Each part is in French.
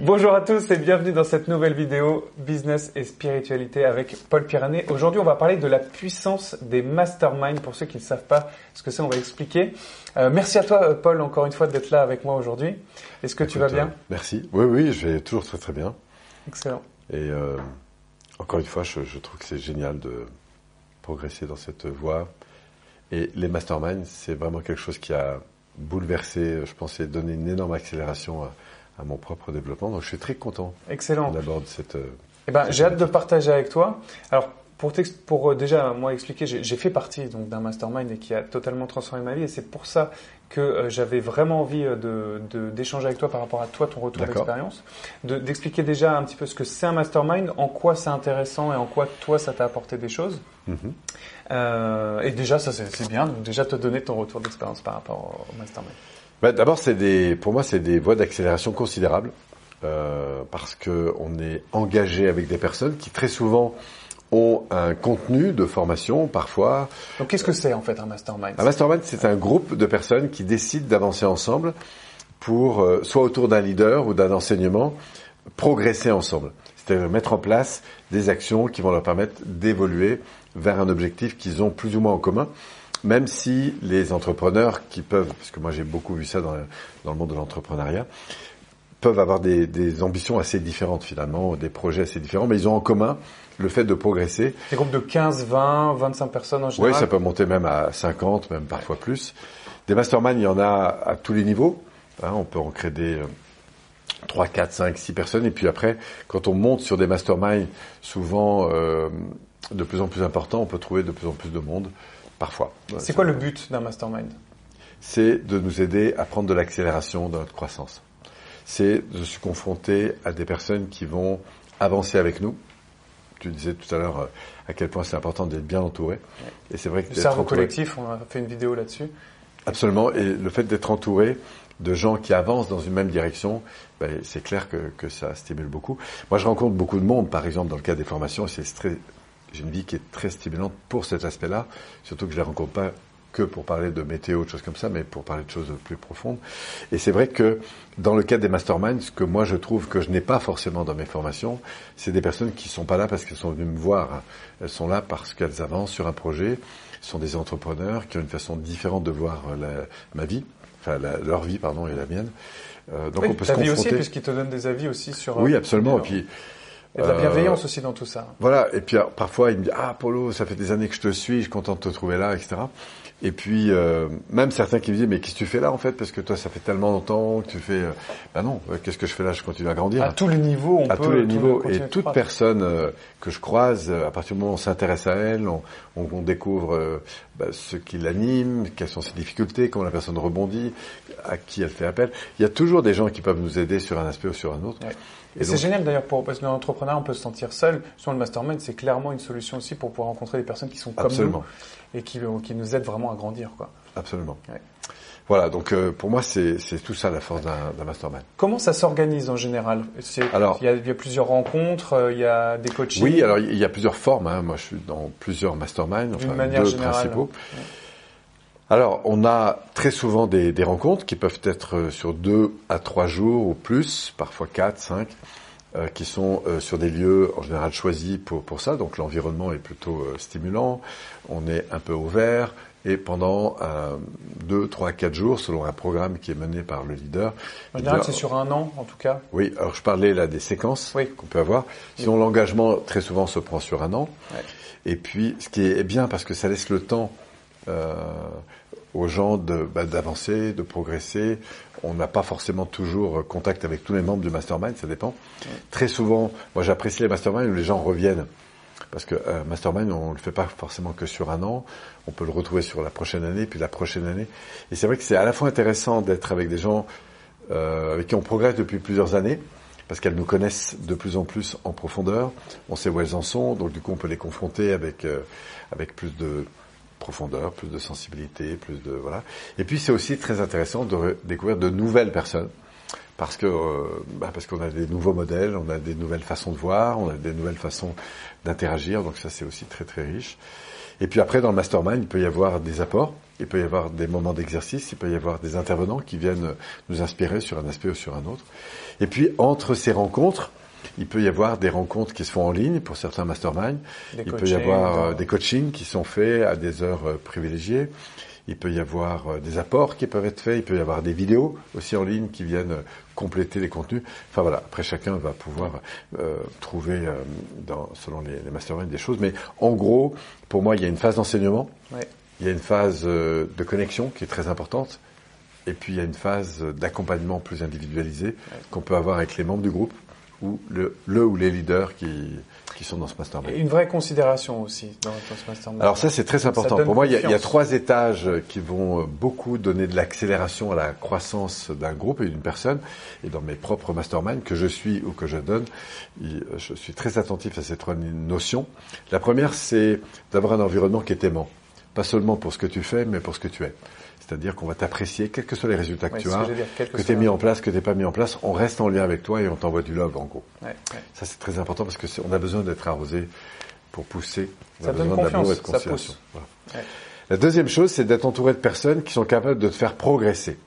Bonjour à tous et bienvenue dans cette nouvelle vidéo Business et spiritualité avec Paul Pyrénées. Aujourd'hui, on va parler de la puissance des masterminds. Pour ceux qui ne savent pas ce que c'est, on va expliquer. Euh, merci à toi, Paul, encore une fois, d'être là avec moi aujourd'hui. Est-ce que tu vas bien? Merci. Oui, oui, je vais toujours très très bien. Excellent. Et euh, encore une fois, je, je trouve que c'est génial de progresser dans cette voie. Et les masterminds, c'est vraiment quelque chose qui a bouleversé, je pense, et donné une énorme accélération à, à mon propre développement. Donc je suis très content. Excellent. D'abord cette. Euh, eh ben, j'ai hâte de partager avec toi. Alors pour, pour euh, déjà moi expliquer, j'ai fait partie donc d'un mastermind et qui a totalement transformé ma vie et c'est pour ça que euh, j'avais vraiment envie de d'échanger avec toi par rapport à toi ton retour d'expérience, d'expliquer déjà un petit peu ce que c'est un mastermind, en quoi c'est intéressant et en quoi toi ça t'a apporté des choses. Mm-hmm. euh, et déjà ça c'est bien, donc déjà te donner ton retour d'expérience par rapport au mastermind. Bah, D'abord, c'est des, pour moi, c'est des voies d'accélération considérables euh, parce que on est engagé avec des personnes qui très souvent ont un contenu de formation parfois. Donc, qu'est-ce que c'est en fait un mastermind? Un mastermind, c'est un groupe de personnes qui décident d'avancer ensemble pour euh, soit autour d'un leader ou d'un enseignement progresser ensemble. C'est-à-dire mettre en place des actions qui vont leur permettre d'évoluer vers un objectif qu'ils ont plus ou moins en commun même si les entrepreneurs qui peuvent, parce que moi j'ai beaucoup vu ça dans, le monde de l'entrepreneuriat, peuvent avoir des, ambitions assez différentes finalement, des projets assez différents, mais ils ont en commun le fait de progresser. Des groupes de 15, 20, 25 personnes en général Oui, ça peut monter même à 50, même parfois plus. Des masterminds, il y en a à tous les niveaux. Hein, on peut en créer des 3, 4, 5, 6 personnes. Et puis après, quand on monte sur des masterminds, souvent euh, de plus en plus importants, on peut trouver de plus en plus de monde. Parfois. C'est quoi le but d'un mastermind? C'est de nous aider à prendre de l'accélération dans notre croissance. C'est de se confronter à des personnes qui vont avancer avec nous. Tu disais tout à l'heure euh, à quel point c'est important d'être bien entouré. Et c'est vrai que le cerveau collectif, on a fait une vidéo là-dessus. Absolument. Et le fait d'être entouré de gens qui avancent dans une même direction, ben, c'est clair que, que, ça stimule beaucoup. Moi, je rencontre beaucoup de monde, par exemple, dans le cas des formations, c'est très, j'ai une vie qui est très stimulante pour cet aspect-là, surtout que je ne les rencontre pas que pour parler de météo, de choses comme ça, mais pour parler de choses plus profondes. Et c'est vrai que dans le cadre des masterminds, ce que moi je trouve que je n'ai pas forcément dans mes formations, c'est des personnes qui sont pas là parce qu'elles sont venues me voir. Elles sont là parce qu'elles avancent sur un projet. Ce sont des entrepreneurs qui ont une façon différente de voir ma vie, enfin leur vie pardon et la mienne. Euh, donc on peut ta se vie aussi, puisqu'ils te donnent des avis aussi sur. Oui, absolument. Et puis et de la bienveillance aussi dans tout ça. Voilà, et puis parfois il me dit Ah Polo, ça fait des années que je te suis, je suis content de te trouver là, etc. Et puis euh, même certains qui me disent Mais qu'est-ce que tu fais là en fait? Parce que toi ça fait tellement longtemps que tu fais... Euh, ben non, euh, qu'est-ce que je fais là? Je continue à grandir. À tous les niveaux, on à peut... À tous les niveaux. Et toute personne que je croise, à partir du moment où on s'intéresse à elle, on, on, découvre ben, ce qui l'anime, quelles sont ses difficultés, comment la personne rebondit, à qui elle fait appel. Il y a toujours des gens qui peuvent nous aider sur un aspect ou sur un autre. Et, c'est génial d'ailleurs pour parce que dans on peut se sentir seul. Sur le mastermind, c'est clairement une solution aussi pour pouvoir rencontrer des personnes qui sont comme nous et qui, qui nous aident vraiment à grandir, quoi. Absolument. Voilà, donc euh, pour moi c'est tout ça la force d'un mastermind. Comment ça s'organise en général? Alors, il y, a, il y, a, plusieurs rencontres, euh, il y a des coachings? Oui, alors il y a plusieurs formes. Hein. Moi je suis dans plusieurs masterminds, enfin manière deux générale. principaux. Alors, on a très souvent des, rencontres qui peuvent être euh, sur deux à trois jours ou plus, parfois quatre, cinq, euh, qui sont euh, sur des lieux en général choisis pour, pour ça. Donc l'environnement est plutôt stimulant, on est un peu ouvert, et pendant deux, trois, quatre jours, selon un programme qui est mené par le leader. En général, c'est sur un an, en tout cas. Oui. Alors, je parlais là des séquences qu'on peut avoir. Sinon, l'engagement très souvent se prend sur un an. Et puis, ce qui est bien parce que ça laisse le temps euh, aux gens bah, d'avancer, de, progresser. On n'a pas forcément toujours contact avec tous les membres du mastermind, ça dépend. Très souvent, moi j'apprécie les masterminds où les gens reviennent. Parce que euh, mastermind, on ne le fait pas forcément que sur un an. On peut le retrouver sur la prochaine année, puis la prochaine année. Et c'est vrai que c'est à la fois intéressant d'être avec des gens euh, avec qui on progresse depuis plusieurs années, parce qu'elles nous connaissent de plus en plus en profondeur. On sait où elles en sont, donc du coup on peut les confronter avec euh, avec plus de profondeur, plus de sensibilité, plus de voilà. Et puis c'est aussi très intéressant de découvrir de nouvelles personnes parce que euh, bah parce qu'on a des nouveaux modèles, on a des nouvelles façons de voir, on a des nouvelles façons d'interagir, donc ça c'est aussi très très riche. Et puis après dans le mastermind, il peut y avoir des apports il peut y avoir des moments d'exercice, il peut y avoir des intervenants qui viennent nous inspirer sur un aspect ou sur un autre. Et puis entre ces rencontres, il peut y avoir des rencontres qui se font en ligne pour certains masterminds. il peut y avoir euh, des coachings qui sont faits à des heures euh, privilégiées. Il peut y avoir euh, des apports qui peuvent être faits. Il peut y avoir des vidéos aussi en ligne qui viennent compléter les contenus. Enfin voilà, après chacun va pouvoir trouver dans, selon les, les masterminds des choses. Mais en gros, pour moi, il y a une phase d'enseignement. Il y a une phase de connexion qui est très importante. Et puis il y a une phase d'accompagnement plus individualisé qu'on peut avoir avec les membres du groupe ou le, le ou les leaders qui, qui sont dans ce mastermind. une vraie considération aussi dans, ce mastermind. Alors ça c'est très important. Pour moi, il y, a, il y, a, trois étages qui vont beaucoup donner de l'accélération à la croissance d'un groupe et d'une personne. Et dans mes propres masterminds que je suis ou que je donne, je suis très attentif à ces trois notions. La première, c'est d'avoir un environnement qui est aimant, pas seulement pour ce que tu fais, mais pour ce que tu es. C'est-à-dire qu'on va t'apprécier, quels que soient les résultats que tu as, que, tu as mis en place, que tu n'es pas mis en place, on reste en lien avec toi et on t'envoie du love en gros. Ça c'est très important parce que on a besoin d'être arrosé pour pousser. On ça a besoin d'amour et de conciliation. La deuxième chose, c'est d'être entouré de personnes qui sont capables de te faire progresser.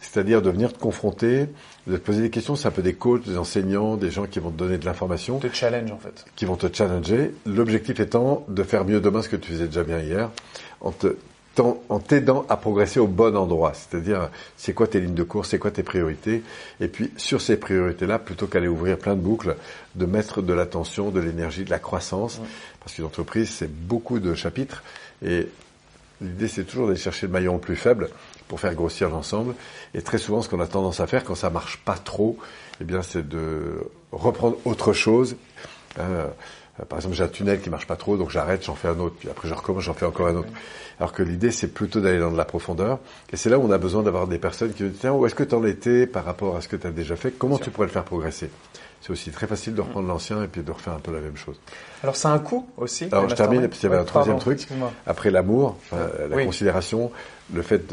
C'est-à-dire de venir te confronter, de te poser des questions. C'est un peu des coachs, des enseignants, des gens qui vont te donner de l'information. Te challenge en fait. Qui vont te challenger. L'objectif étant de faire mieux demain ce que tu faisais déjà bien hier, en te en t'aidant à progresser au bon endroit. C'est-à-dire, c'est quoi tes lignes de course, c'est quoi tes priorités? Et puis, sur ces priorités-là, plutôt qu'aller ouvrir plein de boucles, de mettre de l'attention, de l'énergie, de la croissance. Parce qu'une entreprise, c'est beaucoup de chapitres. Et l'idée, c'est toujours d'aller chercher le maillon le plus faible pour faire grossir l'ensemble. Et très souvent, ce qu'on a tendance à faire quand ça marche pas trop, eh bien, c'est de reprendre autre chose. Hein, par exemple, j'ai un tunnel qui marche pas trop, donc j'arrête, j'en fais un autre, puis après je recommence, j'en fais encore un autre. Alors que l'idée, c'est plutôt d'aller dans de la profondeur. Et c'est là où on a besoin d'avoir des personnes qui disent, tiens, où est-ce que tu en étais par rapport à ce que tu as déjà fait? Comment tu pourrais le faire progresser? C'est aussi très facile de reprendre l'ancien et puis de refaire un peu la même chose. Alors c'est un coût aussi. Alors je termine, et puis il y avait un troisième truc. Après l'amour, la considération, le fait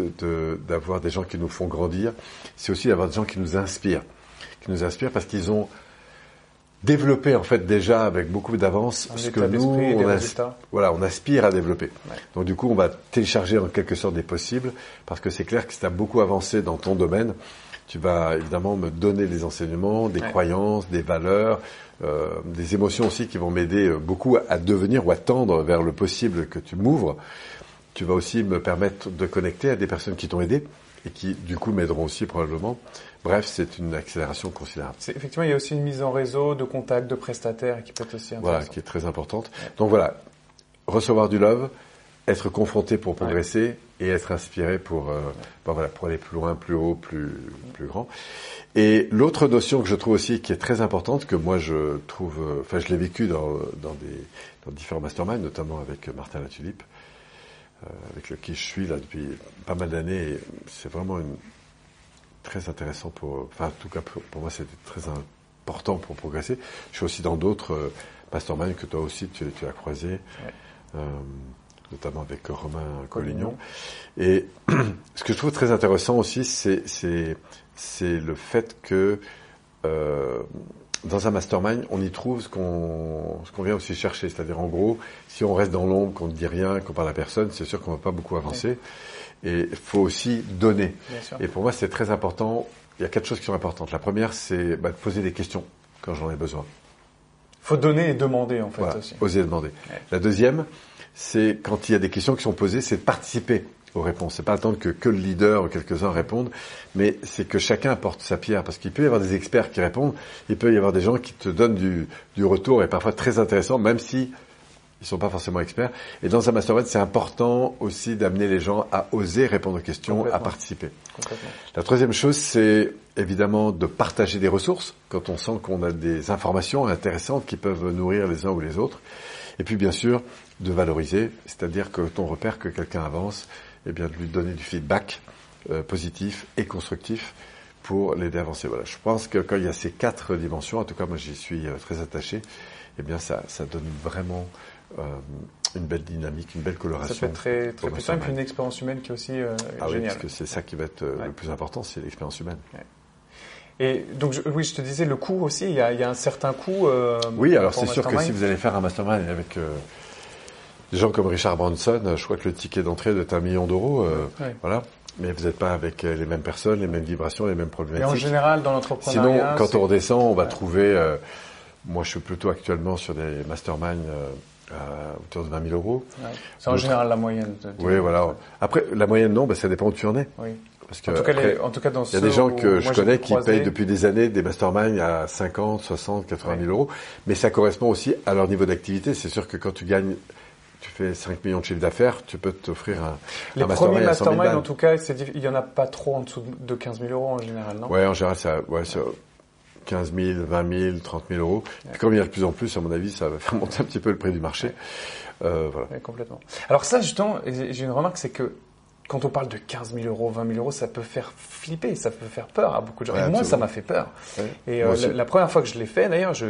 d'avoir de, des gens qui nous font grandir, c'est aussi d'avoir des gens qui nous inspirent, qui nous inspirent parce qu'ils ont développer en fait déjà avec beaucoup d'avance ce que nous on, voilà, on aspire à développer. Donc du coup, on va télécharger en quelque sorte des possibles parce que c'est clair que si tu as beaucoup avancé dans ton domaine, tu vas évidemment me donner des enseignements, des croyances, des valeurs, euh, des émotions aussi qui vont m'aider euh, beaucoup à devenir ou à tendre vers le possible que tu m'ouvres. Tu vas aussi me permettre de connecter à des personnes qui t'ont aidé et qui du coup m'aideront aussi probablement Bref, c'est une accélération considérable. Effectivement, il y a aussi une mise en réseau de contacts, de prestataires qui peut être aussi Voilà, qui est très importante. Donc voilà, recevoir du love, être confronté pour progresser et être inspiré pour, euh, ben voilà, pour aller plus loin, plus haut, plus, plus grand. Et l'autre notion que je trouve aussi qui est très importante, que moi je trouve, euh, enfin je l'ai vécu dans, dans, des, dans différents masterminds, notamment avec Martin Latulippe, euh, avec lequel je suis là depuis pas mal d'années. C'est vraiment une, très intéressant pour, enfin, en tout cas pour, moi, c'était très important pour progresser. Je suis aussi dans d'autres euh, masterminds que toi aussi tu, tu as croisé, euh, notamment avec Romain Collignon. Et ce que je trouve très intéressant aussi, c'est c'est le fait que euh, dans un mastermind, on y trouve ce qu'on ce qu'on vient aussi chercher, c'est-à-dire en gros, si on reste dans l'ombre, qu'on ne dit rien, qu'on parle à personne, c'est sûr qu'on va pas beaucoup avancer. Et il faut aussi donner. Et pour moi, c'est très important. Il y a quatre choses qui sont importantes. La première, c'est bah, de poser des questions quand j'en ai besoin. Il faut donner et demander, en fait, aussi. Oser demander. La deuxième, c'est quand il y a des questions qui sont posées, c'est de participer aux réponses. C'est pas attendre que, que le leader ou quelques-uns répondent, mais c'est que chacun apporte sa pierre. Parce qu'il peut y avoir des experts qui répondent, il peut y avoir des gens qui te donnent du, du retour et parfois très intéressant, même si ils sont pas forcément experts. Et dans un mastermind, c'est important aussi d'amener les gens à oser répondre aux questions, à participer. La troisième chose, c'est évidemment de partager des ressources quand on sent qu'on a des informations intéressantes qui peuvent nourrir les uns ou les autres. Et puis bien sûr, de valoriser, c'est-à-dire que quand on repère que quelqu'un avance, eh bien de lui donner du feedback euh, positif et constructif pour l'aider à avancer. Voilà, je pense que quand il y a ces quatre dimensions, en tout cas moi j'y suis euh, très attaché, eh bien ça, ça donne vraiment une belle dynamique, une belle coloration. Ça peut être très, très puissant, et puis une expérience humaine qui est aussi euh, ah géniale. Oui, parce que c'est ça qui va être euh, le plus important, c'est l'expérience humaine. Et donc, oui, je te disais, le coût aussi, il y a, il y a un certain coût. oui, alors c'est sûr que si vous allez faire un mastermind avec des gens comme Richard Branson, je crois que le ticket d'entrée doit être un million d'euros. Voilà. Mais vous n'êtes pas avec les mêmes personnes, les mêmes vibrations, les mêmes problématiques. Et en général, dans l'entrepreneuriat. Sinon, quand on redescend, on va trouver. moi, je suis plutôt actuellement sur des masterminds à autour de 20 000 euros. C'est en général la moyenne. oui, voilà. Après, la moyenne, non, bah, ça dépend où tu en es. Oui. Parce que en, tout cas, en tout cas, dans il y a des gens que je connais qui payent depuis des années des masterminds à 50, 60, 80 000 euros, mais ça correspond aussi à leur niveau d'activité. C'est sûr que quand tu gagnes tu fais 5 millions de chiffre d'affaires, tu peux t'offrir un, Les premiers masterminds, en tout cas, il y en a pas trop en dessous de 15 000 euros en général, non? Ouais, en général, ça, ouais, 15 000, 20 000, 30 000 euros. Puis comme il y a de plus en plus, à mon avis, ça va faire monter un petit peu le prix du marché. Euh, voilà. complètement. Alors ça, justement, j'ai une remarque, c'est que quand on parle de 15 000 euros, 20 000 euros, ça peut faire flipper, ça peut faire peur à beaucoup de gens. et moi, ça m'a fait peur. Et euh, la, première fois que je l'ai fait, d'ailleurs, je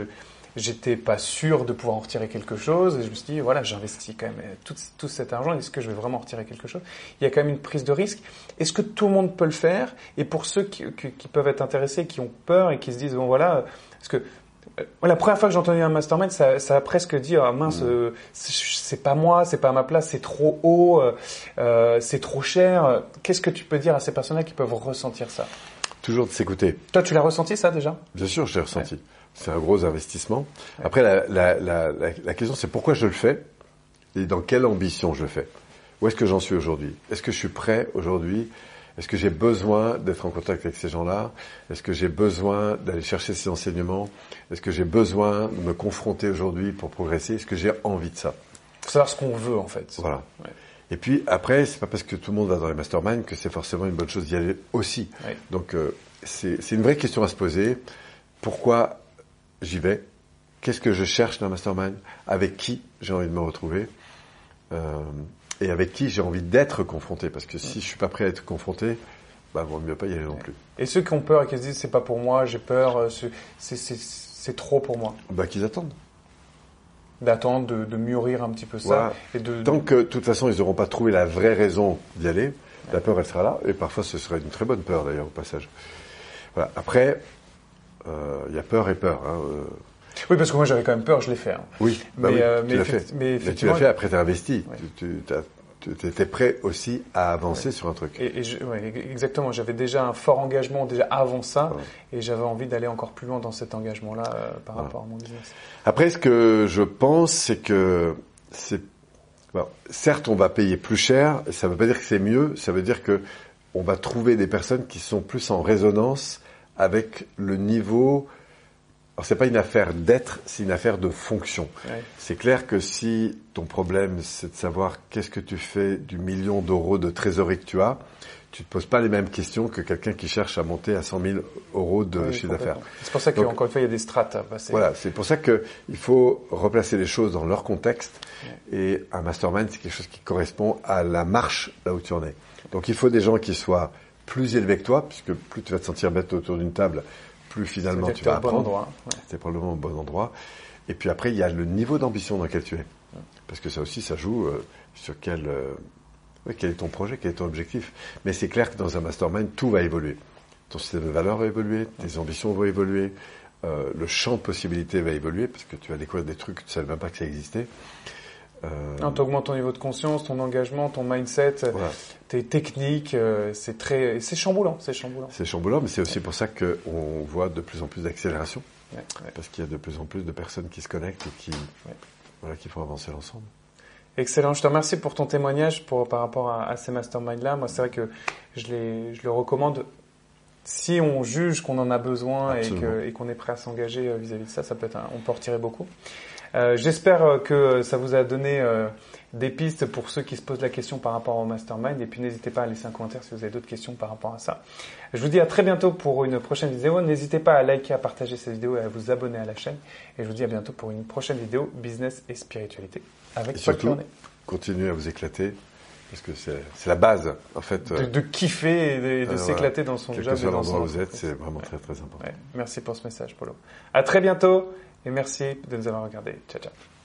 j'étais pas sûr de pouvoir en retirer quelque chose et je me suis dit voilà j'investis quand même tout, tout cet argent est-ce que je vais vraiment en retirer quelque chose? Il y a quand même une prise de risque est-ce que tout le monde peut le faire? Et pour ceux qui, qui, peuvent être intéressés qui ont peur et qui se disent bon voilà parce que euh, la première fois que j'ai entendu un mastermind, ça, ça a presque dit ah mince, mm. euh, c'est pas moi, c'est pas à ma place, c'est trop haut, euh, c'est trop cher. Qu'est-ce que tu peux dire à ces personnes-là qui peuvent ressentir ça? Toujours de s'écouter. Toi, tu l'as ressenti ça déjà? Bien sûr, je l'ai ressenti. C'est un gros investissement. Après, la, la, la, la question, c'est pourquoi je le fais et dans quelle ambition je le fais? Où est-ce que j'en suis aujourd'hui? Est-ce que je suis prêt aujourd'hui? Est-ce que j'ai besoin d'être en contact avec ces gens-là? Est-ce que j'ai besoin d'aller chercher ces enseignements? Est-ce que j'ai besoin de me confronter aujourd'hui pour progresser? Est-ce que j'ai envie de ça? Faut savoir ce qu'on veut en fait. Voilà. Et puis après, c'est pas parce que tout le monde va dans les masterminds que c'est forcément une bonne chose d'y aller aussi. Donc euh, c'est une vraie question à se poser. Pourquoi j'y vais? Qu'est-ce que je cherche dans un mastermind? Avec qui j'ai envie de me retrouver? Euh, Et avec qui j'ai envie d'être confronté? Parce que si je suis pas prêt à être confronté, bah vaut mieux pas y aller non plus. Et ceux qui ont peur et qui se disent c'est pas pour moi, j'ai peur, euh, c'est trop pour moi. Bah qu'ils attendent. D'attendre, de, de, mûrir un petit peu ça. Et de, Tant que de toute façon ils n'auront pas trouvé la vraie raison d'y aller, la peur elle sera là. Et parfois ce serait une très bonne peur d'ailleurs au passage. Voilà. Après, euh, il y a peur et peur. Hein, euh. Oui, parce que moi j'avais quand même peur, je l'ai fait. Hein. Oui, bah mais, euh, tu l'as fait. Mais, tu l'as fait après, tu as investi. Tu, étais prêt aussi à avancer sur un truc. Et, exactement, j'avais déjà un fort engagement déjà avant ça, et j'avais envie d'aller encore plus loin dans cet engagement-là par rapport à mon business. Après, ce que je pense, c'est que c'est certes, on va payer plus cher. Ça ne veut pas dire que c'est mieux. Ça veut dire que on va trouver des personnes qui sont plus en résonance avec le niveau. Alors c'est pas une affaire d'être, c'est une affaire de fonction. C'est clair que si ton problème c'est de savoir qu'est-ce que tu fais du million d'euros de trésorerie que tu as, tu te poses pas les mêmes questions que quelqu'un qui cherche à monter à 100 000 euros de chiffre d'affaires. C'est pour ça qu'encore une fois, il y a des strates à passer. Voilà, c'est pour ça qu'il faut replacer les choses dans leur contexte. Et un mastermind, c'est quelque chose qui correspond à la marche là où tu en es. Donc il faut des gens qui soient plus élevé que toi, puisque plus tu vas te sentir bête autour d'une table, plus finalement tu vas apprendre. Bon ouais. C'est probablement au bon endroit. Et puis après, il y a le niveau d'ambition dans lequel tu es. Parce que ça aussi, ça joue euh, sur quel, euh, quel est ton projet, quel est ton objectif. Mais c'est clair que dans un mastermind, tout va évoluer. Ton système de valeurs va évoluer, tes ambitions vont évoluer, euh, le champ de possibilités va évoluer, parce que tu vas découvrir des trucs que tu ne savais même pas que ça existait. Euh... Tu augmentes ton niveau de conscience, ton engagement, ton mindset, tes techniques. Euh, c'est très, c'est chamboulant, c'est chamboulant. C'est chamboulant, mais c'est aussi pour ça qu'on voit de plus en plus d'accélération, parce qu'il y a de plus en plus de personnes qui se connectent et qui, voilà, qui font avancer l'ensemble. Excellent. Je te remercie pour ton témoignage pour, par rapport à, ces masterminds-là. Moi, c'est vrai que je, les, je le recommande. Si on juge qu'on en a besoin et qu'on est prêt à s'engager euh, vis-à-vis de ça, ça peut être on peut en retirer beaucoup. Euh, j'espère que ça vous a donné euh, des pistes pour ceux qui se posent la question par rapport au mastermind. Et puis n'hésitez pas à laisser un commentaire si vous avez d'autres questions par rapport à ça. Je vous dis à très bientôt pour une prochaine vidéo. N'hésitez pas à liker, à partager cette vidéo et à vous abonner à la chaîne. Et je vous dis à bientôt pour une prochaine vidéo business et spiritualité avec et surtout, continuez à vous éclater. Parce que c'est la base, en fait. De, de kiffer et de, s'éclater dans son job. et dans l'endroit où vous êtes, c'est vraiment très très important. Merci pour ce message, Polo. À très bientôt. Et merci de nous avoir regardés. Ciao, ciao.